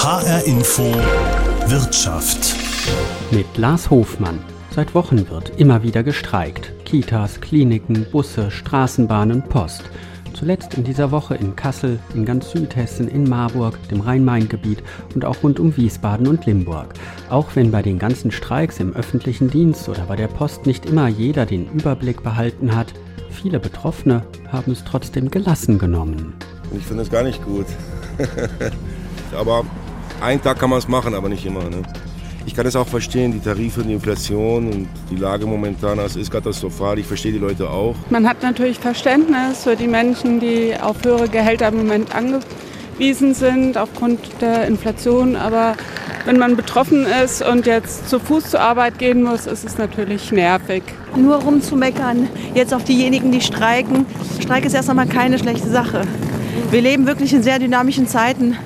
HR Info Wirtschaft. Mit Lars Hofmann. Seit Wochen wird immer wieder gestreikt. Kitas, Kliniken, Busse, Straßenbahnen, Post. Zuletzt in dieser Woche in Kassel, in ganz Südhessen, in Marburg, dem Rhein-Main-Gebiet und auch rund um Wiesbaden und Limburg. Auch wenn bei den ganzen Streiks im öffentlichen Dienst oder bei der Post nicht immer jeder den Überblick behalten hat, viele Betroffene haben es trotzdem gelassen genommen. Ich finde es gar nicht gut. aber einen Tag kann man es machen, aber nicht immer. Ne? Ich kann es auch verstehen, die Tarife, die Inflation und die Lage momentan, das ist katastrophal. Ich verstehe die Leute auch. Man hat natürlich Verständnis für die Menschen, die auf höhere Gehälter im Moment angewiesen sind aufgrund der Inflation. Aber wenn man betroffen ist und jetzt zu Fuß zur Arbeit gehen muss, ist es natürlich nervig. Nur rumzumeckern, jetzt auf diejenigen, die streiken. Streik ist erst einmal keine schlechte Sache. Wir leben wirklich in sehr dynamischen Zeiten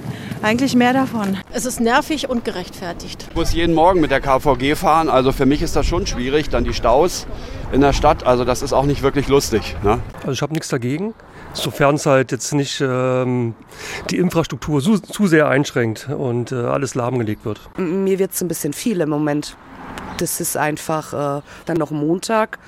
eigentlich mehr davon. Es ist nervig und gerechtfertigt. Ich muss jeden Morgen mit der KVG fahren, also für mich ist das schon schwierig. Dann die Staus in der Stadt, also das ist auch nicht wirklich lustig. Ne? Also ich habe nichts dagegen, sofern es halt jetzt nicht ähm, die Infrastruktur zu, zu, sehr einschränkt und äh, alles lahmgelegt wird. Mir wird es ein bisschen viel im Moment. Das ist einfach äh, dann noch Montag.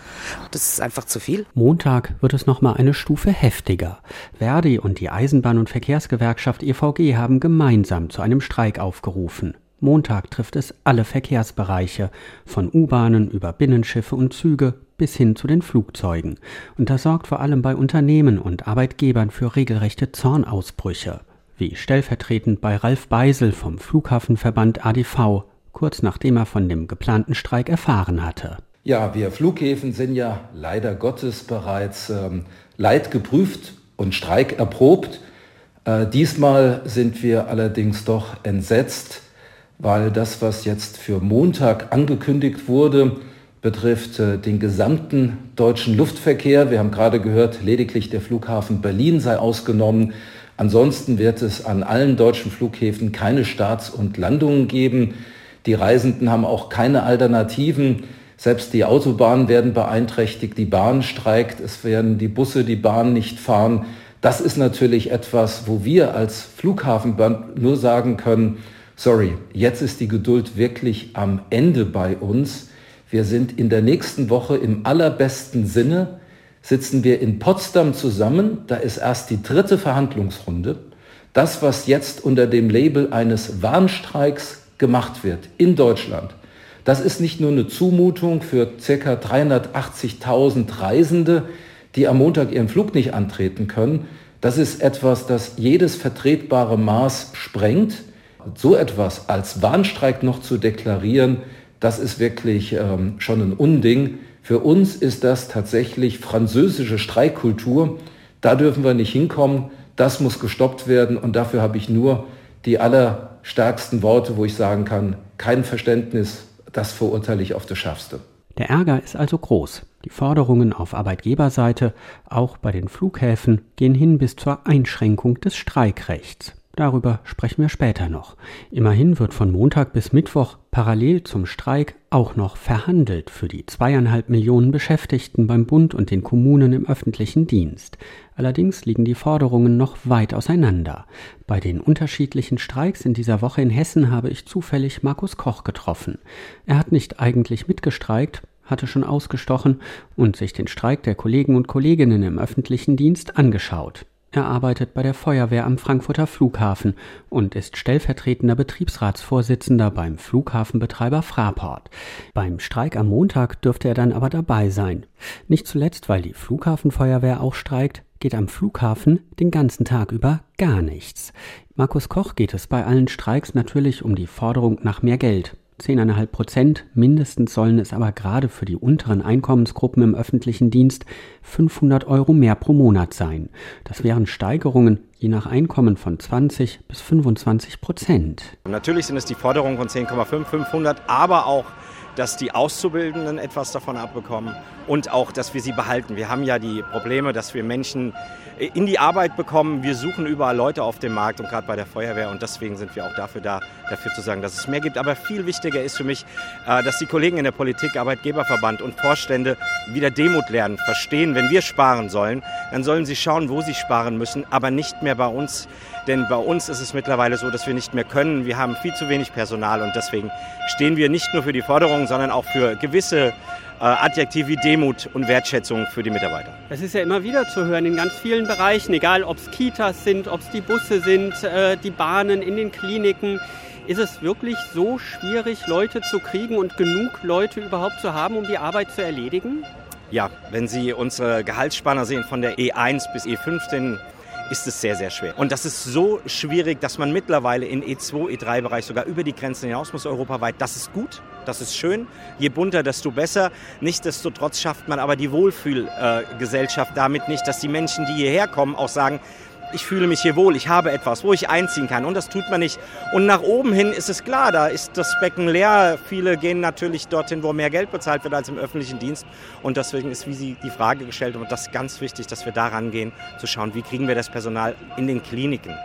Das ist einfach zu viel. Montag wird es noch mal eine Stufe heftiger. Verdi und die Eisenbahn- und Verkehrsgewerkschaft EVG haben gemeinsam zu einem Streik aufgerufen. Montag trifft es alle Verkehrsbereiche, von U-Bahnen über Binnenschiffe und Züge bis hin zu den Flugzeugen. Und das sorgt vor allem bei Unternehmen und Arbeitgebern für regelrechte Zornausbrüche. Wie stellvertretend bei Ralf Beisel vom Flughafenverband ADV kurz nachdem er von dem geplanten Streik erfahren hatte. Ja, wir Flughäfen sind ja leider Gottes bereits ähm, leidgeprüft und streikerprobt. Äh, diesmal sind wir allerdings doch entsetzt, weil das, was jetzt für Montag angekündigt wurde, betrifft äh, den gesamten deutschen Luftverkehr. Wir haben gerade gehört, lediglich der Flughafen Berlin sei ausgenommen. Ansonsten wird es an allen deutschen Flughäfen keine Starts und Landungen geben. Die Reisenden haben auch keine Alternativen. Selbst die Autobahnen werden beeinträchtigt, die Bahn streikt, es werden die Busse die Bahn nicht fahren. Das ist natürlich etwas, wo wir als Flughafenband nur sagen können, sorry, jetzt ist die Geduld wirklich am Ende bei uns. Wir sind in der nächsten Woche im allerbesten Sinne, sitzen wir in Potsdam zusammen, da ist erst die dritte Verhandlungsrunde. Das, was jetzt unter dem Label eines Warnstreiks gemacht wird in Deutschland, das ist nicht nur eine Zumutung für ca. 380.000 Reisende, die am Montag ihren Flug nicht antreten können. Das ist etwas, das jedes vertretbare Maß sprengt. So etwas als Warnstreik noch zu deklarieren, das ist wirklich ähm, schon ein Unding. Für uns ist das tatsächlich französische Streikkultur. Da dürfen wir nicht hinkommen. Das muss gestoppt werden und dafür habe ich nur die allerstärksten Worte, wo ich sagen kann, kein Verständnis, das verurteile ich auf das Schärfste. Der Ärger ist also groß. Die Forderungen auf Arbeitgeberseite, auch bei den Flughäfen, gehen hin bis zur Einschränkung des Streikrechts. Darüber sprechen wir später noch. Immerhin wird von Montag bis Mittwoch parallel zum Streik auch noch verhandelt für die zweieinhalb Millionen Beschäftigten beim Bund und den Kommunen im öffentlichen Dienst. Allerdings liegen die Forderungen noch weit auseinander. Bei den unterschiedlichen Streiks in dieser Woche in Hessen habe ich zufällig Markus Koch getroffen. Er hat nicht eigentlich mitgestreikt, hatte schon ausgestochen und sich den Streik der Kollegen und Kolleginnen im öffentlichen Dienst angeschaut. Er arbeitet bei der Feuerwehr am Frankfurter Flughafen und ist stellvertretender Betriebsratsvorsitzender beim Flughafenbetreiber Fraport. Beim Streik am Montag dürfte er dann aber dabei sein. Nicht zuletzt, weil die Flughafenfeuerwehr auch streikt, geht am Flughafen den ganzen Tag über gar nichts. Markus Koch geht es bei allen Streiks natürlich um die Forderung nach mehr Geld. 10,5 Prozent mindestens sollen es aber gerade für die unteren Einkommensgruppen im öffentlichen Dienst 500 Euro mehr pro Monat sein. Das wären Steigerungen je nach Einkommen von 20 bis 25 Prozent. Natürlich sind es die Forderungen von 10,5, 500, aber auch dass die Auszubildenden etwas davon abbekommen und auch, dass wir sie behalten. Wir haben ja die Probleme, dass wir Menschen in die Arbeit bekommen. Wir suchen überall Leute auf dem Markt und gerade bei der Feuerwehr und deswegen sind wir auch dafür da, dafür zu sagen, dass es mehr gibt. Aber viel wichtiger ist für mich, äh, dass die Kollegen in der Politik, Arbeitgeberverband und Vorstände wieder Demut lernen, verstehen, wenn wir sparen sollen, dann sollen sie schauen, wo sie sparen müssen, aber nicht mehr mehr bei uns, denn bei uns ist es mittlerweile so, dass wir nicht mehr können. Wir haben viel zu wenig Personal und deswegen stehen wir nicht nur für die Forderungen, sondern auch für gewisse äh, Adjektive wie Demut und Wertschätzung für die Mitarbeiter. Das ist ja immer wieder zu hören in ganz vielen Bereichen, egal ob es Kitas sind, ob es die Busse sind, äh, die Bahnen in den Kliniken. Ist es wirklich so schwierig, Leute zu kriegen und genug Leute überhaupt zu haben, um die Arbeit zu erledigen? Ja, wenn Sie unsere Gehaltsspanner sehen von der E1 bis E15, ist es sehr, sehr schwer. Und das ist so schwierig, dass man mittlerweile in E2, E3-Bereich sogar über die Grenzen hinaus muss, europaweit. Das ist gut, das ist schön. Je bunter, desto besser. Nichtsdestotrotz schafft man aber die Wohlfühlgesellschaft damit nicht, dass die Menschen, die hierher kommen, auch sagen, ich fühle mich hier wohl, ich habe etwas, wo ich einziehen kann. Und das tut man nicht. Und nach oben hin ist es klar, da ist das Becken leer. Viele gehen natürlich dorthin, wo mehr Geld bezahlt wird als im öffentlichen Dienst. Und deswegen ist, wie Sie die Frage gestellt haben, das ganz wichtig, dass wir da rangehen, zu schauen, wie kriegen wir das Personal in den Kliniken,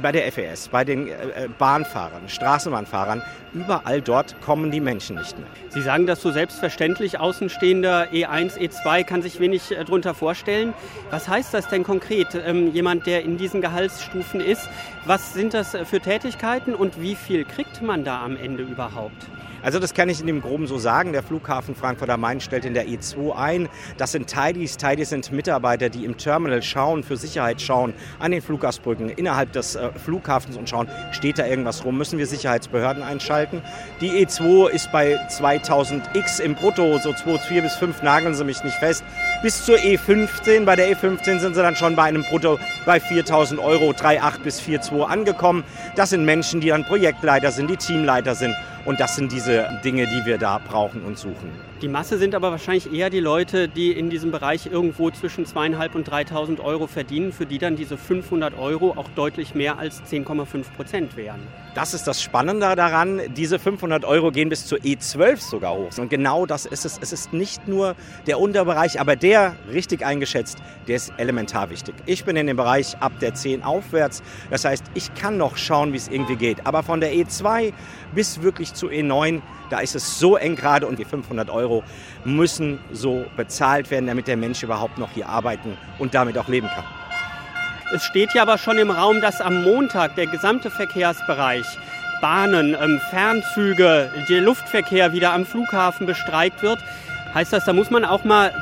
bei der FES, bei den äh, Bahnfahrern, Straßenbahnfahrern, überall dort kommen die Menschen nicht mehr. Sie sagen das so selbstverständlich, Außenstehender E1, E2 kann sich wenig äh, darunter vorstellen. Was heißt das denn konkret? Ähm, jemand, der in diesen Gehaltsstufen ist, was sind das für Tätigkeiten und wie viel kriegt man da am Ende überhaupt? Also das kann ich in dem Groben so sagen. Der Flughafen Frankfurt am Main stellt in der E2 ein. Das sind Tidys. Tidys sind Mitarbeiter, die im Terminal schauen, für Sicherheit schauen, an den Fluggastbrücken, innerhalb des äh, Flughafens und schauen, steht da irgendwas rum, müssen wir Sicherheitsbehörden einschalten. Die E2 ist bei 2000 X im Brutto, so 2,4 bis 5, nageln Sie mich nicht fest. Bis zur E15. Bei der E15 sind sie dann schon bei einem Brutto bei 4000 Euro, 3,8 bis 4,2 angekommen. Das sind Menschen, die dann Projektleiter sind, die Teamleiter sind. Und das sind diese Dinge, die wir da brauchen und suchen. Die Masse sind aber wahrscheinlich eher die Leute, die in diesem Bereich irgendwo zwischen 2.500 und 3.000 Euro verdienen, für die dann diese 500 Euro auch deutlich mehr als 10,5 Prozent wären. Das ist das Spannende daran. Diese 500 Euro gehen bis zur E12 sogar hoch. Und genau das ist es. Es ist nicht nur der Unterbereich, aber der, richtig eingeschätzt, der ist elementar wichtig. Ich bin in dem Bereich ab der 10 aufwärts. Das heißt, ich kann noch schauen, wie es irgendwie geht. Aber von der E2 bis wirklich zu E9, da ist es so eng gerade und die 500 Euro müssen so bezahlt werden, damit der Mensch überhaupt noch hier arbeiten und damit auch leben kann. Es steht ja aber schon im Raum, dass am Montag der gesamte Verkehrsbereich, Bahnen, ähm, Fernzüge, der Luftverkehr wieder am Flughafen bestreikt wird. Heißt das, da muss man auch mal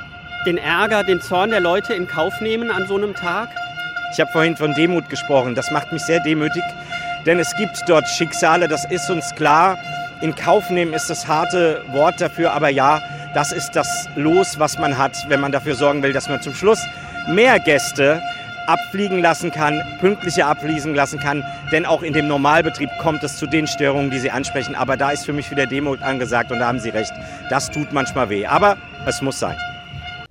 den Ärger, den Zorn der Leute in Kauf nehmen an so einem Tag? Ich habe vorhin von Demut gesprochen. Das macht mich sehr demütig, denn es gibt dort Schicksale, das ist uns klar. In Kauf nehmen ist das harte Wort dafür, aber ja, das ist das Los, was man hat, wenn man dafür sorgen will, dass man zum Schluss mehr Gäste abfliegen lassen kann, pünktlicher abfließen lassen kann. Denn auch in dem Normalbetrieb kommt es zu den Störungen, die Sie ansprechen. Aber da ist für mich wieder Demut angesagt und da haben Sie recht. Das tut manchmal weh. Aber es muss sein.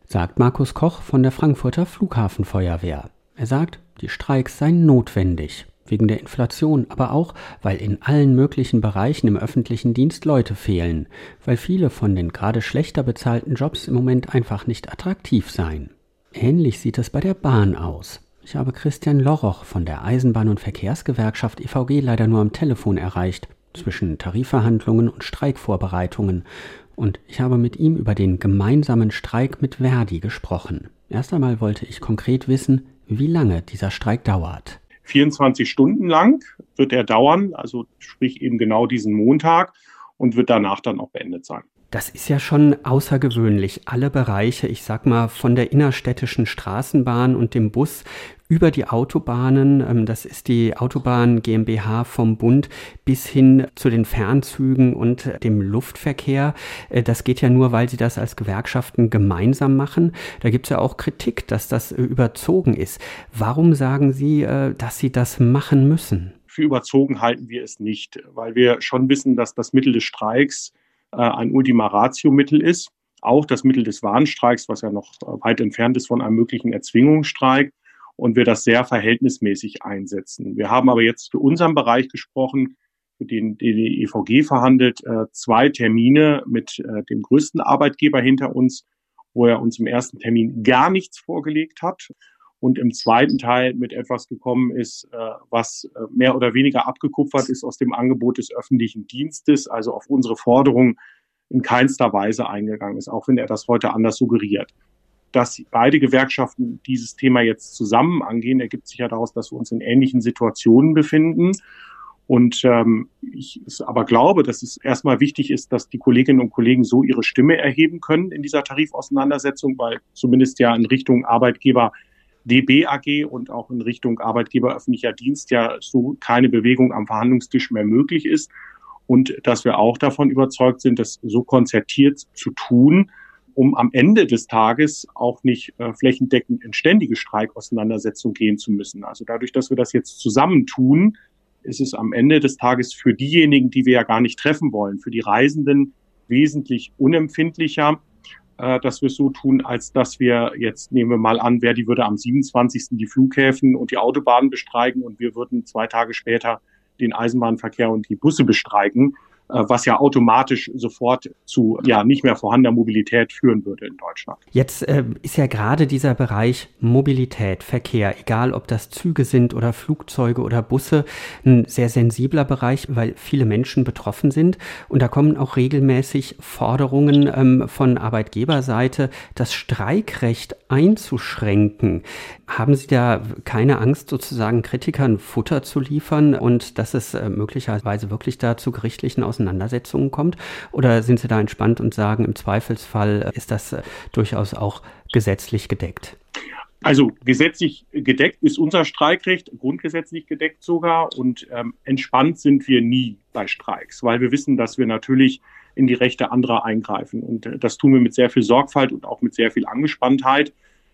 Sagt Markus Koch von der Frankfurter Flughafenfeuerwehr. Er sagt, die Streiks seien notwendig. Wegen der Inflation, aber auch, weil in allen möglichen Bereichen im öffentlichen Dienst Leute fehlen, weil viele von den gerade schlechter bezahlten Jobs im Moment einfach nicht attraktiv seien. Ähnlich sieht es bei der Bahn aus. Ich habe Christian Loroch von der Eisenbahn- und Verkehrsgewerkschaft EVG leider nur am Telefon erreicht, zwischen Tarifverhandlungen und Streikvorbereitungen, und ich habe mit ihm über den gemeinsamen Streik mit Verdi gesprochen. Erst einmal wollte ich konkret wissen, wie lange dieser Streik dauert. 24 Stunden lang wird er dauern, also sprich eben genau diesen Montag und wird danach dann auch beendet sein. Das ist ja schon außergewöhnlich. Alle Bereiche, ich sag mal, von der innerstädtischen Straßenbahn und dem Bus über die Autobahnen, ähm, das ist die Autobahn GmbH vom Bund, bis hin zu den Fernzügen und dem Luftverkehr. Äh, das geht ja nur, weil sie das als Gewerkschaften gemeinsam machen. Da gibt es ja auch Kritik, dass das äh, überzogen ist. Warum sagen Sie, äh, dass Sie das machen müssen? Für überzogen halten wir es nicht, weil wir schon wissen, dass das Mittel des Streiks ein Ultima Ratio-Mittel ist. Auch das Mittel des Warnstreiks, was ja noch äh, weit entfernt ist von einem möglichen Erzwingungsstreik und wir das sehr verhältnismäßig einsetzen. Wir haben aber jetzt für unseren Bereich gesprochen, für den die EVG verhandelt, äh, zwei Termine mit dem größten Arbeitgeber hinter uns, wo er uns im ersten Termin gar nichts vorgelegt hat und im zweiten Teil mit etwas gekommen ist, äh, was äh, mehr oder weniger abgekupfert ist aus dem Angebot des öffentlichen Dienstes, also auf unsere Forderung in keinster Weise eingegangen ist, auch wenn er das heute anders suggeriert. dass beide Gewerkschaften dieses Thema jetzt zusammen angehen, ergibt sich ja daraus, dass wir uns in ähnlichen Situationen befinden. Und ähm, ich aber glaube, dass es erstmal wichtig ist, dass die Kolleginnen und Kollegen so ihre Stimme erheben können in dieser Tarifauseinandersetzung, weil zumindest ja in Richtung Arbeitgeber DB AG und auch in Richtung Arbeitgeber öffentlicher Dienst ja so keine Bewegung am Verhandlungstisch mehr möglich ist. Und dass wir auch davon überzeugt sind, das so konzertiert zu tun, um am Ende des Tages auch nicht äh, flächendeckend in ständige Streikauseinandersetzung gehen zu müssen. Also dadurch, dass wir das jetzt zusammentun, ist es am Ende des Tages für diejenigen, die wir ja gar nicht treffen wollen, für die Reisenden wesentlich unempfindlicher, dass wir so tun, als dass wir jetzt nehmen wir mal an, wer die würde am 27. die Flughäfen und die Autobahnen bestreiken und wir würden zwei Tage später den Eisenbahnverkehr und die Busse bestreiken. Äh, was ja automatisch sofort zu ja nicht mehr vorhandener Mobilität führen würde in Deutschland. Jetzt äh, ist ja gerade dieser Bereich Mobilität, Verkehr, egal ob das Züge sind oder Flugzeuge oder Busse, ein sehr sensibler Bereich, weil viele Menschen betroffen sind. Und da kommen auch regelmäßig Forderungen ähm, von Arbeitgeberseite, das Streikrecht einzuschränken. Haben Sie da keine Angst, sozusagen Kritikern Futter zu liefern und dass es äh, möglicherweise wirklich da zu gerichtlichen Auseinandersetzungen Auseinandersetzungen kommt? Oder sind Sie da entspannt und sagen, im Zweifelsfall ist das äh, durchaus auch gesetzlich gedeckt? Also gesetzlich gedeckt ist unser Streikrecht, grundgesetzlich gedeckt sogar. Und ähm, entspannt sind wir nie bei Streiks, weil wir wissen, dass wir natürlich in die Rechte anderer eingreifen. Und äh, das tun wir mit sehr viel Sorgfalt und auch mit sehr viel Angespanntheit äh,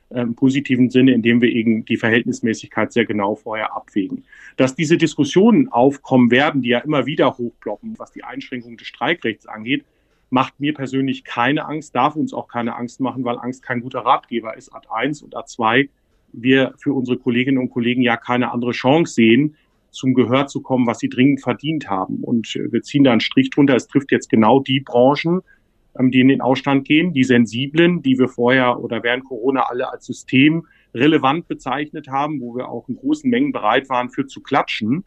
im positiven Sinne, indem wir eben die Verhältnismäßigkeit sehr genau vorher abwägen. Dass diese Diskussionen aufkommen werden, die ja immer wieder hochploppen, was die Einschränkung des Streikrechts angeht, macht mir persönlich keine Angst, darf uns auch keine Angst machen, weil Angst kein guter Ratgeber ist. Ad 1 und Ad 2 wir für unsere Kolleginnen und Kollegen ja keine andere Chance sehen, zum Gehör zu kommen, was sie dringend verdient haben. Und wir ziehen da einen Strich drunter. Es trifft jetzt genau die Branchen, ähm, die in den Ausstand gehen, die sensiblen, die wir vorher oder während Corona alle als systemrelevant bezeichnet haben, wo wir auch in großen Mengen bereit waren, für zu klatschen.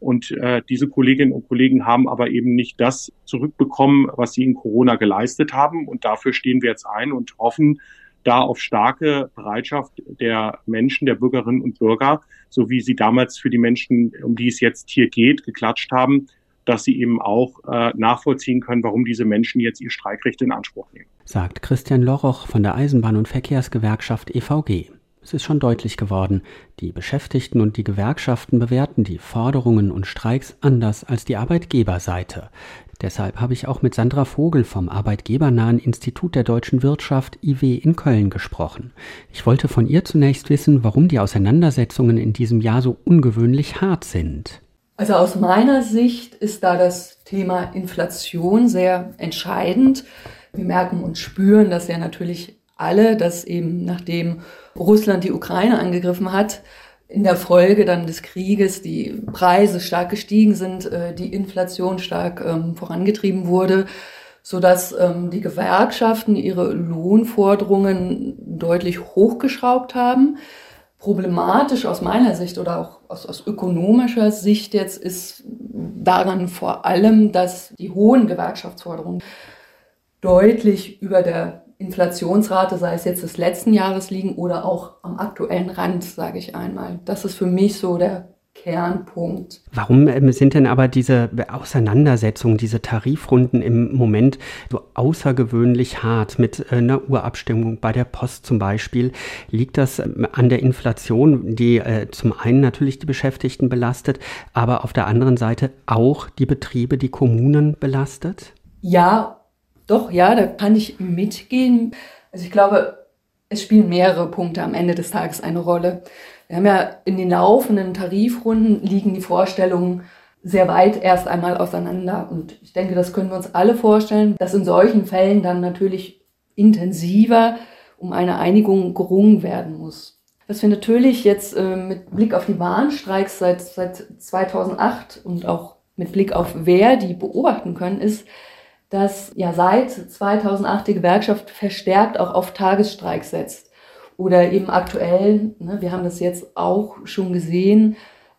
Und äh, diese Kolleginnen und Kollegen haben aber eben nicht das zurückbekommen, was sie in Corona geleistet haben. Und dafür stehen wir jetzt ein und hoffen da auf starke Bereitschaft der Menschen, der Bürgerinnen und Bürger, so wie sie damals für die Menschen, um die es jetzt hier geht, geklatscht haben, dass sie eben auch äh, nachvollziehen können, warum diese Menschen jetzt ihr Streikrecht in Anspruch nehmen. Sagt Christian Loroch von der Eisenbahn- und Verkehrsgewerkschaft EVG. Es ist schon deutlich geworden, die Beschäftigten und die Gewerkschaften bewerten die Forderungen und Streiks anders als die Arbeitgeberseite. Deshalb habe ich auch mit Sandra Vogel vom Arbeitgebernahen Institut der deutschen Wirtschaft IW in Köln gesprochen. Ich wollte von ihr zunächst wissen, warum die Auseinandersetzungen in diesem Jahr so ungewöhnlich hart sind. Also aus meiner Sicht ist da das Thema Inflation sehr entscheidend. Wir merken und spüren das ja natürlich alle, dass eben nachdem Russland die Ukraine angegriffen hat, in der Folge dann des Krieges die Preise stark gestiegen sind, äh, die Inflation stark ähm, vorangetrieben wurde, so dass ähm, die Gewerkschaften ihre Lohnforderungen deutlich hochgeschraubt haben. Problematisch aus meiner Sicht oder auch aus, aus ökonomischer Sicht jetzt ist daran vor allem, dass die hohen Gewerkschaftsforderungen deutlich über der Inflationsrate, sei es jetzt des letzten Jahres liegen oder auch am aktuellen Rand, sage ich einmal. Das ist für mich so der Kernpunkt. Warum ähm, sind denn aber diese Auseinandersetzungen, diese Tarifrunden im Moment so außergewöhnlich hart mit äh, einer Urabstimmung bei der Post zum Beispiel? Liegt das ähm, an der Inflation, die äh, zum einen natürlich die Beschäftigten belastet, aber auf der anderen Seite auch die Betriebe, die Kommunen belastet? Ja, doch, ja, da kann ich mitgehen. Also ich glaube, es spielen mehrere Punkte am Ende des Tages eine Rolle. Wir haben ja in den laufenden Tarifrunden liegen die Vorstellungen sehr weit erst einmal auseinander. Und ich denke, das können wir uns alle vorstellen, dass in solchen Fällen dann natürlich intensiver um eine Einigung gerungen werden muss. Was wir natürlich jetzt äh, mit Blick auf die Warnstreiks seit, seit 2008 und auch mit Blick auf Verdi beobachten können, ist, dass ja seit 2008 die Gewerkschaft verstärkt auch auf Tagesstreiks setzt oder eben aktuell, ne, wir haben das jetzt auch schon gesehen,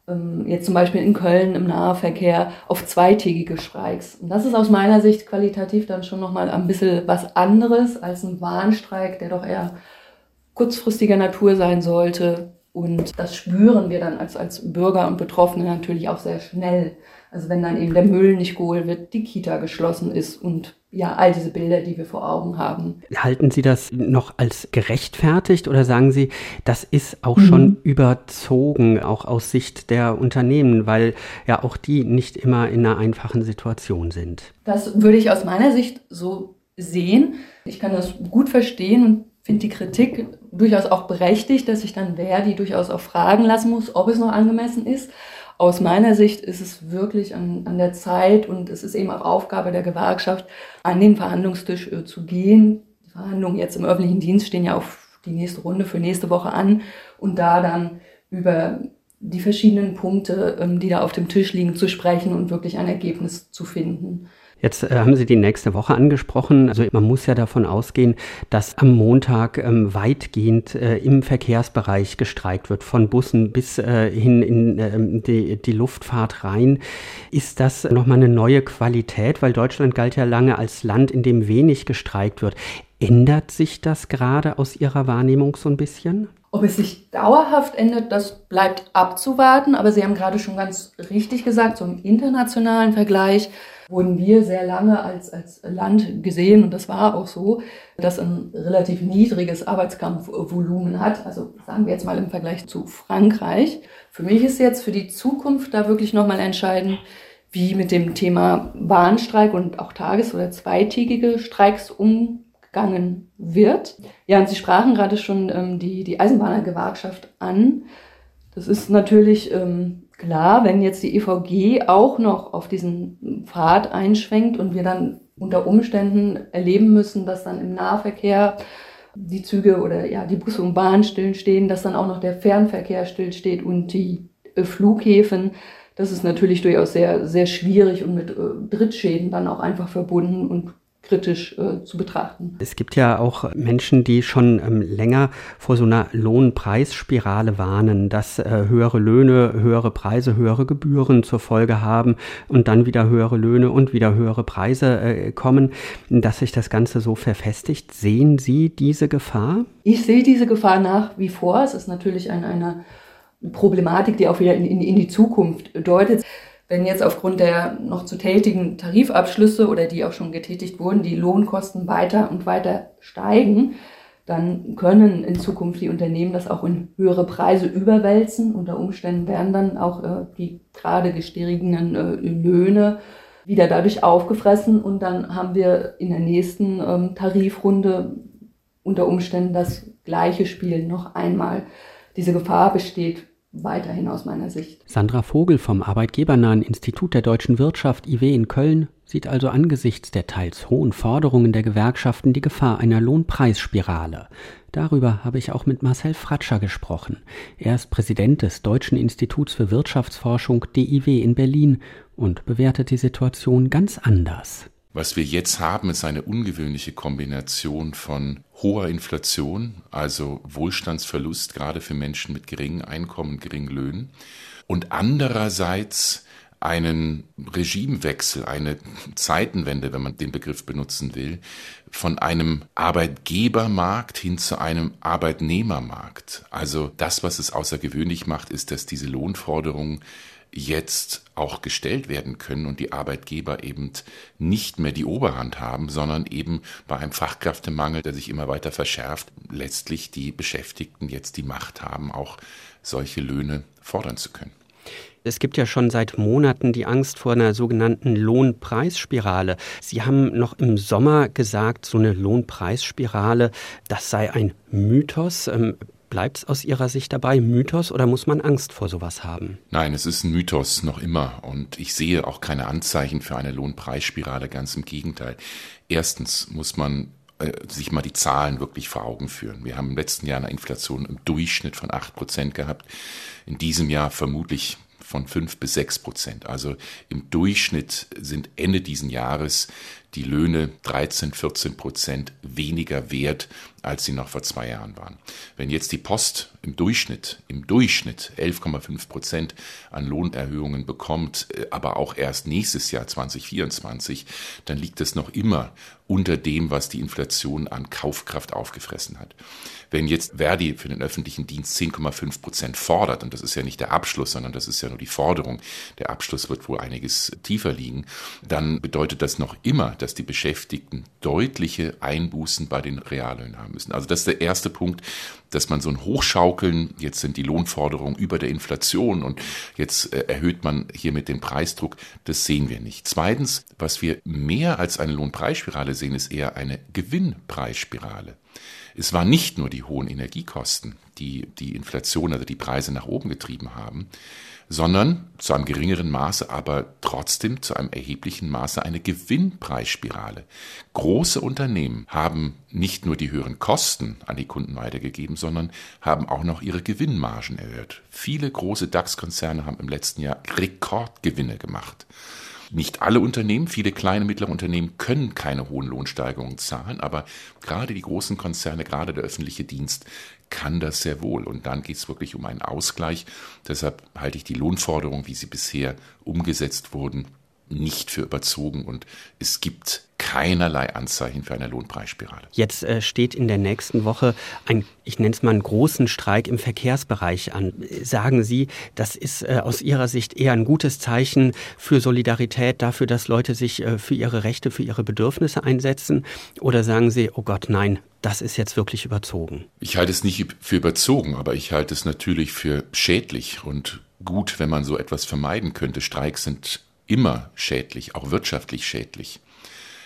ähm, jetzt zum Beispiel in Köln im Nahverkehr auf zweitägige Streiks. Und das ist aus meiner Sicht qualitativ dann schon nochmal ein bisschen was anderes als ein Warnstreik, der doch eher kurzfristiger Natur sein sollte. Und das spüren wir dann als, als Bürger und Betroffene natürlich auch sehr schnell. Also wenn dann eben der Müll nicht geholt wird, die Kita geschlossen ist und ja, all diese Bilder, die wir vor Augen haben. Halten Sie das noch als gerechtfertigt oder sagen Sie, das ist auch mhm. schon überzogen, auch aus Sicht der Unternehmen, weil ja auch die nicht immer in einer einfachen Situation sind? Das würde ich aus meiner Sicht so sehen. Ich kann das gut verstehen und finde die Kritik durchaus auch berechtigt, dass sich dann Verdi durchaus auch fragen lassen muss, ob es noch angemessen ist. Aus meiner Sicht ist es wirklich an, an der Zeit und es ist eben auch Aufgabe der Gewerkschaft, an den Verhandlungstisch äh, zu gehen. Die Verhandlungen jetzt im öffentlichen Dienst stehen ja auf die nächste Runde für nächste Woche an und da dann über die verschiedenen Punkte, ähm, die da auf dem Tisch liegen, zu sprechen und wirklich ein Ergebnis zu finden. Jetzt äh, haben Sie die nächste Woche angesprochen. Also man muss ja davon ausgehen, dass am Montag ähm, weitgehend äh, im Verkehrsbereich gestreikt wird, von Bussen bis äh, hin in ähm, die, die Luftfahrt rein. Ist das nochmal eine neue Qualität? Weil Deutschland galt ja lange als Land, in dem wenig gestreikt wird. Ändert sich das gerade aus Ihrer Wahrnehmung so ein bisschen? Ob es sich dauerhaft ändert, das bleibt abzuwarten. Aber Sie haben gerade schon ganz richtig gesagt, so im internationalen Vergleich wurden wir sehr lange als, als Land gesehen, und das war auch so, das ein relativ niedriges Arbeitskampfvolumen hat. Also sagen wir jetzt mal im Vergleich zu Frankreich. Für mich ist jetzt für die Zukunft da wirklich nochmal entscheidend, wie mit dem Thema Warnstreik und auch tages- oder zweitägige Streiks umgegangen wird. Ja, und Sie sprachen gerade schon ähm, die, die Eisenbahnergewerkschaft an. Das ist natürlich ähm, klar, wenn jetzt die EVG auch noch auf diesen Pfad einschwenkt und wir dann unter Umständen erleben müssen, dass dann im Nahverkehr die Züge oder ja die Busse und Bahnen stillstehen, dass dann auch noch der Fernverkehr stillsteht und die äh, Flughäfen. Das ist natürlich durchaus sehr, sehr schwierig und mit äh, Drittschäden dann auch einfach verbunden und kritisch äh, zu betrachten. Es gibt ja auch Menschen, die schon ähm, länger vor so einer Lohnpreisspirale warnen, dass äh, höhere Löhne, höhere Preise, höhere Gebühren zur Folge haben und dann wieder höhere Löhne und wieder höhere Preise äh, kommen, dass sich das Ganze so verfestigt. Sehen Sie diese Gefahr? Ich sehe diese Gefahr nach wie vor. Es ist natürlich eine, eine Problematik, die auch wieder in, in, in die Zukunft deutet. Wenn jetzt aufgrund der noch zu tätigen Tarifabschlüsse oder die auch schon getätigt wurden, die Lohnkosten weiter und weiter steigen, dann können in Zukunft die Unternehmen das auch in höhere Preise überwälzen. Unter Umständen werden dann auch äh, die gerade gestiegenen äh, Löhne wieder dadurch aufgefressen und dann haben wir in der nächsten ähm, Tarifrunde unter Umständen das gleiche Spiel noch einmal. Diese Gefahr besteht weiterhin aus meiner Sicht. Sandra Vogel vom Arbeitgebernahen Institut der deutschen Wirtschaft IW in Köln sieht also angesichts der teils hohen Forderungen der Gewerkschaften die Gefahr einer Lohnpreisspirale. Darüber habe ich auch mit Marcel Fratscher gesprochen. Er ist Präsident des Deutschen Instituts für Wirtschaftsforschung DIW in Berlin und bewertet die Situation ganz anders. Was wir jetzt haben, ist eine ungewöhnliche Kombination von hoher Inflation, also Wohlstandsverlust gerade für Menschen mit geringen Einkommen, geringen Löhnen, und andererseits einen Regimewechsel, eine Zeitenwende, wenn man den Begriff benutzen will, von einem Arbeitgebermarkt hin zu einem Arbeitnehmermarkt. Also das, was es außergewöhnlich macht, ist, dass diese Lohnforderungen jetzt auch gestellt werden können und die Arbeitgeber eben nicht mehr die Oberhand haben, sondern eben bei einem Fachkräftemangel, der sich immer weiter verschärft, letztlich die Beschäftigten jetzt die Macht haben, auch solche Löhne fordern zu können. Es gibt ja schon seit Monaten die Angst vor einer sogenannten Lohnpreisspirale. Sie haben noch im Sommer gesagt, so eine Lohnpreisspirale, das sei ein Mythos. Bleibt es aus Ihrer Sicht dabei Mythos oder muss man Angst vor sowas haben? Nein, es ist ein Mythos noch immer und ich sehe auch keine Anzeichen für eine Lohnpreisspirale, ganz im Gegenteil. Erstens muss man äh, sich mal die Zahlen wirklich vor Augen führen. Wir haben im letzten Jahr eine Inflation im Durchschnitt von acht Prozent gehabt. In diesem Jahr vermutlich von fünf bis sechs Prozent. Also im Durchschnitt sind Ende diesen Jahres die Löhne 13, 14 Prozent weniger wert, als sie noch vor zwei Jahren waren. Wenn jetzt die Post im Durchschnitt, im Durchschnitt 11,5 Prozent an Lohnerhöhungen bekommt, äh, aber auch erst nächstes Jahr 2024, dann liegt es noch immer unter dem, was die Inflation an Kaufkraft aufgefressen hat. Wenn jetzt Verdi für den öffentlichen Dienst 10,5 Prozent fordert, und das ist ja nicht der Abschluss, sondern das ist ja nur die Forderung, der Abschluss wird wohl einiges tiefer liegen, dann bedeutet das noch immer, dass die Beschäftigten deutliche Einbußen bei den Reallöhnen haben müssen. Also das ist der erste Punkt, dass man so ein Hochschaukeln, jetzt sind die Lohnforderungen über der Inflation und jetzt äh, erhöht man hiermit den Preisdruck, das sehen wir nicht. Zweitens, was wir mehr als eine Lohnpreisspirale sehen, ist eher eine Gewinnpreisspirale. Es waren nicht nur die hohen Energiekosten, die die Inflation, also die Preise nach oben getrieben haben, sondern zu einem geringeren Maße, aber trotzdem zu einem erheblichen Maße eine Gewinnpreisspirale. Große Unternehmen haben nicht nur die höheren Kosten an die Kunden weitergegeben, sondern haben auch noch ihre Gewinnmargen erhöht. Viele große DAX-Konzerne haben im letzten Jahr Rekordgewinne gemacht. Nicht alle Unternehmen, viele kleine, mittlere Unternehmen können keine hohen Lohnsteigerungen zahlen, aber gerade die großen Konzerne, gerade der öffentliche Dienst kann das sehr wohl. Und dann geht es wirklich um einen Ausgleich. Deshalb halte ich die Lohnforderungen, wie sie bisher umgesetzt wurden, nicht für überzogen und es gibt keinerlei Anzeichen für eine Lohnpreisspirale. Jetzt äh, steht in der nächsten Woche ein, ich nenne es mal einen großen Streik im Verkehrsbereich an. Sagen Sie, das ist äh, aus Ihrer Sicht eher ein gutes Zeichen für Solidarität, dafür, dass Leute sich äh, für ihre Rechte, für ihre Bedürfnisse einsetzen? Oder sagen Sie, oh Gott, nein, das ist jetzt wirklich überzogen? Ich halte es nicht für überzogen, aber ich halte es natürlich für schädlich und gut, wenn man so etwas vermeiden könnte. Streiks sind immer schädlich, auch wirtschaftlich schädlich.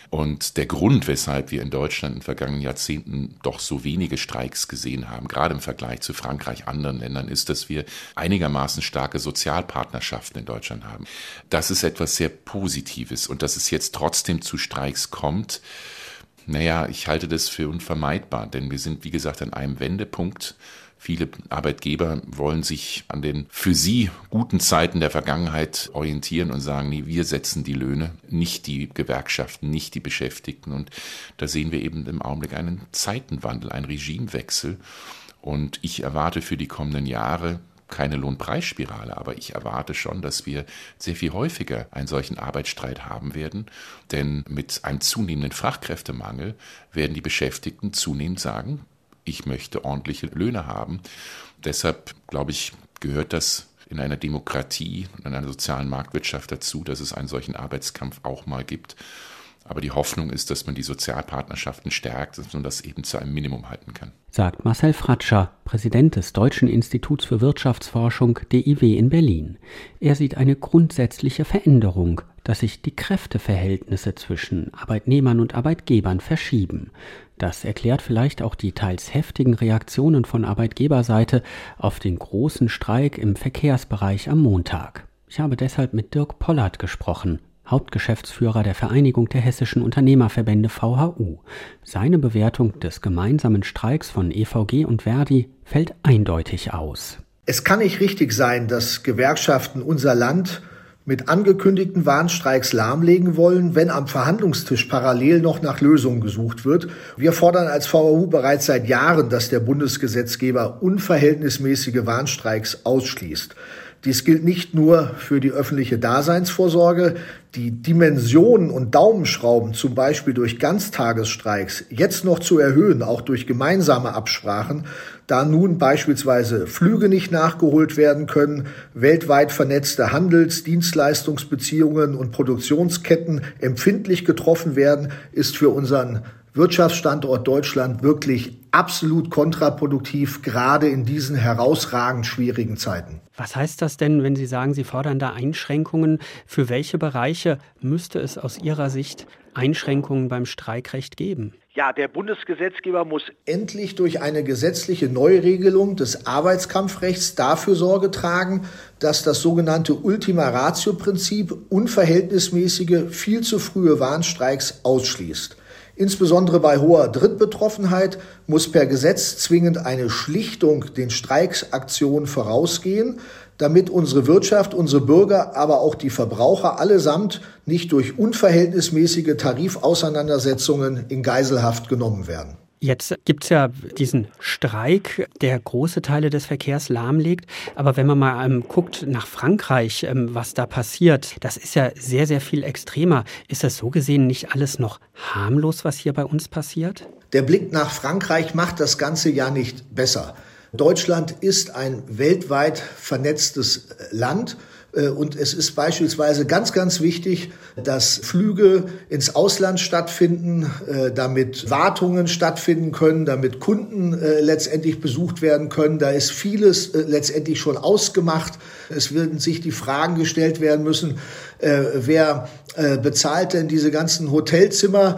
Und der Grund, weshalb wir in Deutschland in den vergangenen Jahrzehnten doch so wenige Streiks gesehen haben, gerade im Vergleich zu Frankreich, anderen Ländern, ist, dass wir einigermaßen starke Sozialpartnerschaften in Deutschland haben. Das ist etwas sehr Positives. Und dass es jetzt trotzdem zu Streiks kommt, naja, ich halte das für unvermeidbar, denn wir sind, wie gesagt, an einem Wendepunkt Viele Arbeitgeber wollen sich an den für sie guten Zeiten der Vergangenheit orientieren und sagen, nee, wir setzen die Löhne, nicht die Gewerkschaften, nicht die Beschäftigten. Und da sehen wir eben im Augenblick einen Zeitenwandel, einen Regimewechsel. Und ich erwarte für die kommenden Jahre keine Lohnpreisspirale, aber ich erwarte schon, dass wir sehr viel häufiger einen solchen Arbeitsstreit haben werden, denn mit einem zunehmenden Fachkräftemangel werden die Beschäftigten zunehmend sagen, ich möchte ordentliche Löhne haben. Deshalb, glaube ich, gehört das in einer Demokratie und in einer sozialen Marktwirtschaft dazu, dass es einen solchen Arbeitskampf auch mal gibt. Aber die Hoffnung ist, dass man die Sozialpartnerschaften stärkt und das eben zu einem Minimum halten kann. Sagt Marcel Fratscher, Präsident des Deutschen Instituts für Wirtschaftsforschung DIW in Berlin. Er sieht eine grundsätzliche Veränderung, dass sich die Kräfteverhältnisse zwischen Arbeitnehmern und Arbeitgebern verschieben. Das erklärt vielleicht auch die teils heftigen Reaktionen von Arbeitgeberseite auf den großen Streik im Verkehrsbereich am Montag. Ich habe deshalb mit Dirk Pollard gesprochen, Hauptgeschäftsführer der Vereinigung der hessischen Unternehmerverbände VHU. Seine Bewertung des gemeinsamen Streiks von EVG und Verdi fällt eindeutig aus. Es kann nicht richtig sein, dass Gewerkschaften unser Land mit angekündigten Warnstreiks lahmlegen wollen, wenn am Verhandlungstisch parallel noch nach Lösungen gesucht wird. Wir fordern als VAU bereits seit Jahren, dass der Bundesgesetzgeber unverhältnismäßige Warnstreiks ausschließt. Dies gilt nicht nur für die öffentliche Daseinsvorsorge. Die Dimensionen und Daumenschrauben, zum Beispiel durch Ganztagesstreiks, jetzt noch zu erhöhen, auch durch gemeinsame Absprachen, da nun beispielsweise Flüge nicht nachgeholt werden können, weltweit vernetzte Handels-, Dienstleistungsbeziehungen und Produktionsketten empfindlich getroffen werden, ist für unseren Wirtschaftsstandort Deutschland wirklich absolut kontraproduktiv, gerade in diesen herausragend schwierigen Zeiten. Was heißt das denn, wenn Sie sagen, Sie fordern da Einschränkungen? Für welche Bereiche müsste es aus Ihrer Sicht Einschränkungen beim Streikrecht geben? Ja, der Bundesgesetzgeber muss endlich durch eine gesetzliche Neuregelung des Arbeitskampfrechts dafür Sorge tragen, dass das sogenannte Ultima Ratio-Prinzip unverhältnismäßige, viel zu frühe Warnstreiks ausschließt. Insbesondere bei hoher Drittbetroffenheit muss per Gesetz zwingend eine Schlichtung den Streiksaktionen vorausgehen. damit unsere Wirtschaft, unsere Bürger, aber auch die Verbraucher allesamt nicht durch unverhältnismäßige Tarifauseinandersetzungen in Geiselhaft genommen werden. Jetzt gibt es ja diesen Streik, der große Teile des Verkehrs lahmlegt. Aber wenn man mal ähm, guckt nach Frankreich, ähm, was da passiert, das ist ja sehr, sehr viel extremer. Ist das so gesehen nicht alles noch harmlos, was hier bei uns passiert? Der Blick nach Frankreich macht das Ganze ja nicht besser. Deutschland ist ein weltweit vernetztes Land. Äh, und es ist beispielsweise ganz, ganz wichtig, dass Flüge ins Ausland stattfinden, äh, damit Wartungen stattfinden können, damit Kunden äh, letztendlich besucht werden können. Da ist vieles letztendlich schon ausgemacht. Es werden sich die Fragen gestellt werden müssen, wer bezahlt denn diese ganzen Hotelzimmer,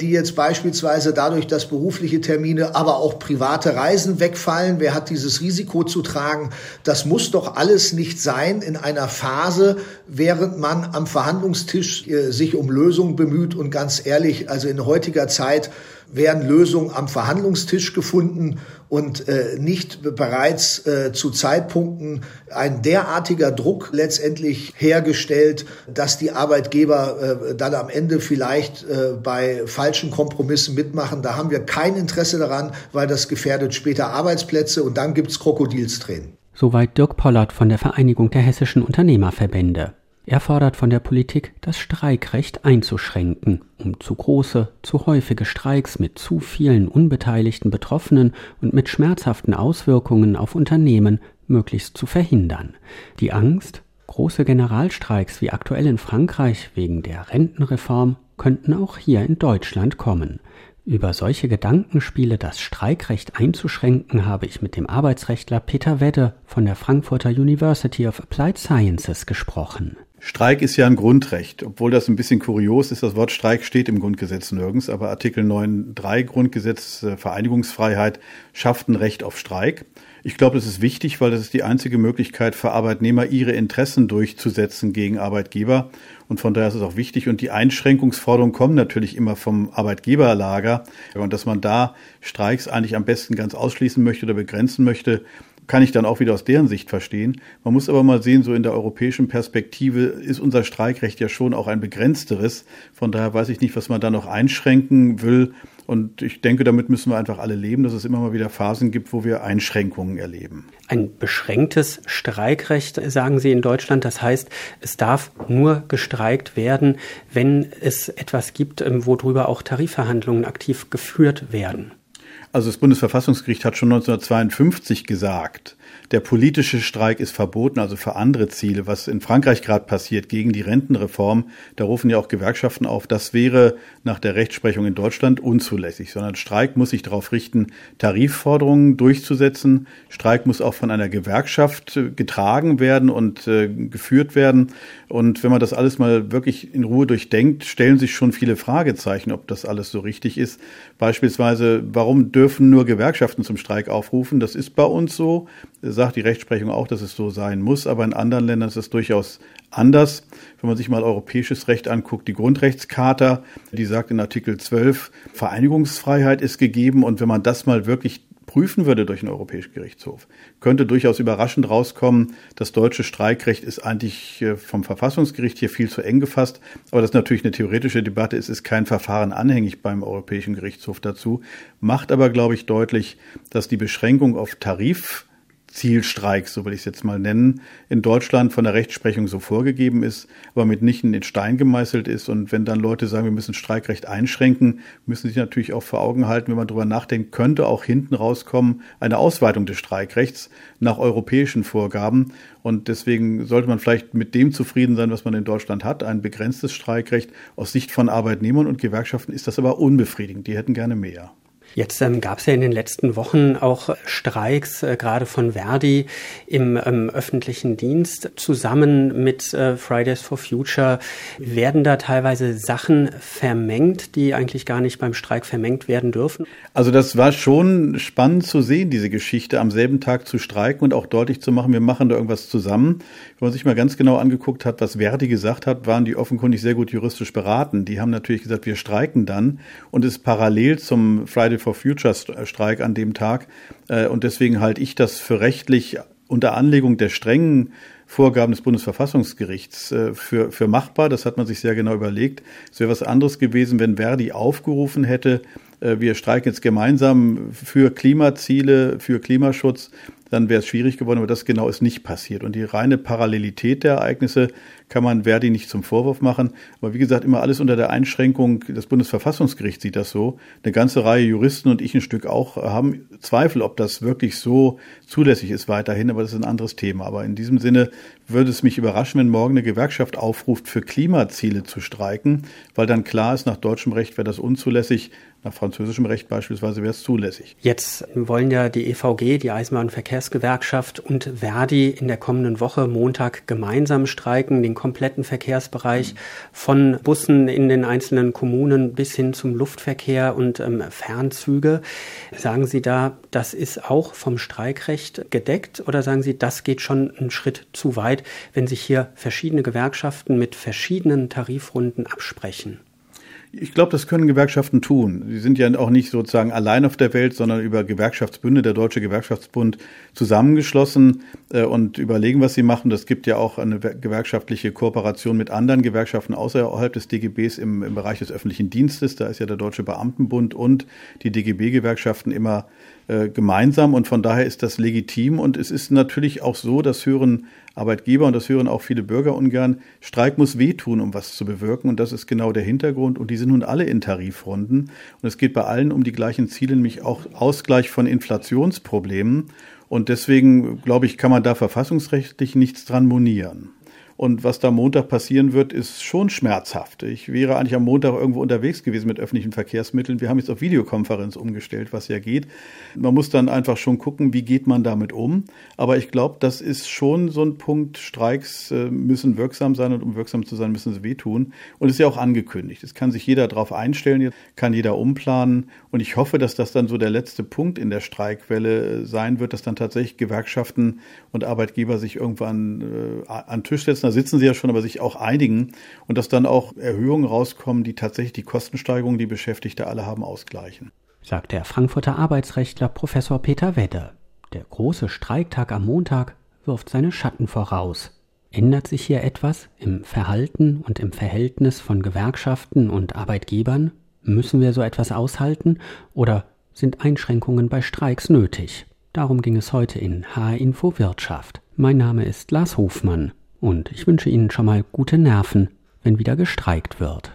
die jetzt beispielsweise dadurch, dass berufliche Termine, aber auch private Reisen wegfallen. Wer hat dieses Risiko zu tragen? Das muss doch alles nicht sein in einer Phase, während man am Verhandlungstisch äh, sich um Lösungen bemüht. Und ganz ehrlich, also in heutiger Zeit werden Lösungen am Verhandlungstisch gefunden und äh, nicht bereits äh, zu Zeitpunkten ein derartiger Druck letztendlich hergestellt, dass die Arbeitgeber äh, dann am Ende vielleicht äh, bei falschen Kompromissen mitmachen. Da haben wir kein Interesse daran, weil das gefährdet später Arbeitsplätze und dann gibt's Krokodilstränen. Soweit Dirk Pollert von der Vereinigung der hessischen Unternehmerverbände. Er fordert von der Politik, das Streikrecht einzuschränken, um zu große, zu häufige Streiks mit zu vielen unbeteiligten Betroffenen und mit schmerzhaften Auswirkungen auf Unternehmen möglichst zu verhindern. Die Angst, große Generalstreiks wie aktuell in Frankreich wegen der Rentenreform könnten auch hier in Deutschland kommen. Über solche Gedankenspiele, das Streikrecht einzuschränken, habe ich mit dem Arbeitsrechtler Peter Wedde von der Frankfurter University of Applied Sciences gesprochen. Streik ist ja ein Grundrecht. Obwohl das ein bisschen kurios ist, das Wort Streik steht im Grundgesetz nirgends, aber Artikel 9.3 Grundgesetz äh, Vereinigungsfreiheit schafft ein Recht auf Streik. Ich glaube, das ist wichtig, weil das ist die einzige Möglichkeit für Arbeitnehmer, ihre Interessen durchzusetzen gegen Arbeitgeber. Und von daher ist es auch wichtig. Und die Einschränkungsforderungen kommen natürlich immer vom Arbeitgeberlager. Und dass man da Streiks eigentlich am besten ganz ausschließen möchte oder begrenzen möchte, kann ich dann auch wieder aus deren Sicht verstehen. Man muss aber mal sehen, so in der europäischen Perspektive ist unser Streikrecht ja schon auch ein begrenzteres. Von daher weiß ich nicht, was man da noch einschränken will. Und ich denke, damit müssen wir einfach alle leben, dass es immer mal wieder Phasen gibt, wo wir Einschränkungen erleben. Ein beschränktes Streikrecht, sagen Sie in Deutschland. Das heißt, es darf nur gestreikt werden, wenn es etwas gibt, worüber auch Tarifverhandlungen aktiv geführt werden. Also das Bundesverfassungsgericht hat schon 1952 gesagt, der politische Streik ist verboten, also für andere Ziele. Was in Frankreich gerade passiert gegen die Rentenreform, da rufen ja auch Gewerkschaften auf, das wäre nach der Rechtsprechung in Deutschland unzulässig, sondern Streik muss sich darauf richten, Tarifforderungen durchzusetzen. Streik muss auch von einer Gewerkschaft äh, getragen werden und äh, geführt werden. Und wenn man das alles mal wirklich in Ruhe durchdenkt, stellen sich schon viele Fragezeichen, ob das alles so richtig ist. Beispielsweise, warum dürfen nur Gewerkschaften zum Streik aufrufen? Das ist bei uns so sagt die Rechtsprechung auch, dass es so sein muss, aber in anderen Ländern ist es durchaus anders. Wenn man sich mal europäisches Recht anguckt, die Grundrechtscharta, die sagt in Artikel 12, Vereinigungsfreiheit ist gegeben und wenn man das mal wirklich prüfen würde durch den Europäischen Gerichtshof, könnte durchaus überraschend rauskommen, das deutsche Streikrecht ist eigentlich äh, vom Verfassungsgericht hier viel zu eng gefasst. Aber das ist natürlich eine theoretische Debatte. Es ist kein Verfahren anhängig beim Europäischen Gerichtshof dazu, macht aber, glaube ich, deutlich, dass die Beschränkung auf Tarif Zielstreiks, so will ich es jetzt mal nennen, in Deutschland von der Rechtsprechung so vorgegeben ist, aber mitnichten in Stein gemeißelt ist. Und wenn dann Leute sagen, wir müssen Streikrecht einschränken, müssen sie sich natürlich auch vor Augen halten, wenn man darüber nachdenkt, könnte auch hinten rauskommen eine Ausweitung des Streikrechts nach europäischen Vorgaben. Und deswegen sollte man vielleicht mit dem zufrieden sein, was man in Deutschland hat, ein begrenztes Streikrecht. Aus Sicht von Arbeitnehmern und Gewerkschaften ist das aber unbefriedigend. Die hätten gerne mehr. Jetzt ähm, gab es ja in den letzten Wochen auch Streiks, äh, gerade von Verdi im ähm, öffentlichen Dienst. Zusammen mit äh, Fridays for Future werden da teilweise Sachen vermengt, die eigentlich gar nicht beim Streik vermengt werden dürfen. Also das war schon spannend zu sehen, diese Geschichte, am selben Tag zu streiken und auch deutlich zu machen, wir machen da irgendwas zusammen. Wenn man sich mal ganz genau angeguckt hat, was Verdi gesagt hat, waren die offenkundig sehr gut juristisch beraten. Die haben natürlich gesagt, wir streiken dann und es parallel zum Friday for Future Streik an dem Tag. Äh, und deswegen halte ich das für rechtlich unter Anlegung der strengen Vorgaben des Bundesverfassungsgerichts äh, für, für machbar. Das hat man sich sehr genau überlegt. Es wäre was anderes gewesen, wenn Verdi aufgerufen hätte, äh, wir streiken jetzt gemeinsam für Klimaziele, für Klimaschutz dann wäre es schwierig geworden, aber das genau ist nicht passiert. Und die reine Parallelität der Ereignisse kann man Verdi nicht zum Vorwurf machen. Aber wie gesagt, immer alles unter der Einschränkung, das Bundesverfassungsgericht sieht das so. Eine ganze Reihe Juristen und ich ein Stück auch haben Zweifel, ob das wirklich so zulässig ist weiterhin, aber das ist ein anderes Thema. Aber in diesem Sinne würde es mich überraschen, wenn morgen eine Gewerkschaft aufruft, für Klimaziele zu streiken, weil dann klar ist, nach deutschem Recht wäre das unzulässig. Nach französischem Recht beispielsweise wäre es zulässig. Jetzt wollen ja die EVG, die Eisenbahnverkehrsgewerkschaft und Verdi in der kommenden Woche Montag gemeinsam streiken, den kompletten Verkehrsbereich von Bussen in den einzelnen Kommunen bis hin zum Luftverkehr und ähm, Fernzüge. Sagen Sie da, das ist auch vom Streikrecht gedeckt oder sagen Sie, das geht schon einen Schritt zu weit, wenn sich hier verschiedene Gewerkschaften mit verschiedenen Tarifrunden absprechen? Ich glaube, das können Gewerkschaften tun. Sie sind ja auch nicht sozusagen allein auf der Welt, sondern über Gewerkschaftsbünde, der Deutsche Gewerkschaftsbund, zusammengeschlossen äh, und überlegen, was sie machen. Das gibt ja auch eine gewerkschaftliche Kooperation mit anderen Gewerkschaften außerhalb des DGBs im, im Bereich des öffentlichen Dienstes. Da ist ja der Deutsche Beamtenbund und die DGB-Gewerkschaften immer äh, gemeinsam und von daher ist das legitim. Und es ist natürlich auch so, das hören Arbeitgeber und das hören auch viele Bürger ungern, Streik muss wehtun, um was zu bewirken. Und das ist genau der Hintergrund. Und die sind nun alle in Tarifrunden. Und es geht bei allen um die gleichen Ziele, nämlich auch Ausgleich von Inflationsproblemen. Und deswegen glaube ich, kann man da verfassungsrechtlich nichts dran monieren. Und was da Montag passieren wird, ist schon schmerzhaft. Ich wäre eigentlich am Montag irgendwo unterwegs gewesen mit öffentlichen Verkehrsmitteln. Wir haben jetzt auf Videokonferenz umgestellt, was ja geht. Man muss dann einfach schon gucken, wie geht man damit um. Aber ich glaube, das ist schon so ein Punkt. Streiks äh, müssen wirksam sein und um wirksam zu sein, müssen sie wehtun. Und es ist ja auch angekündigt. Es kann sich jeder darauf einstellen, kann jeder umplanen. Und ich hoffe, dass das dann so der letzte Punkt in der Streikwelle äh, sein wird, dass dann tatsächlich Gewerkschaften und Arbeitgeber sich irgendwann äh, an den Tisch setzen da sitzen sie ja schon, aber sich auch einigen und dass dann auch Erhöhungen rauskommen, die tatsächlich die Kostensteigerungen, die Beschäftigte alle haben, ausgleichen. Sagt der Frankfurter Arbeitsrechtler Professor Peter Wedde. Der große Streiktag am Montag wirft seine Schatten voraus. Ändert sich hier etwas im Verhalten und im Verhältnis von Gewerkschaften und Arbeitgebern? Müssen wir so etwas aushalten oder sind Einschränkungen bei Streiks nötig? Darum ging es heute in H-Info Wirtschaft. Mein Name ist Lars Hofmann. Und ich wünsche Ihnen schon mal gute Nerven, wenn wieder gestreikt wird.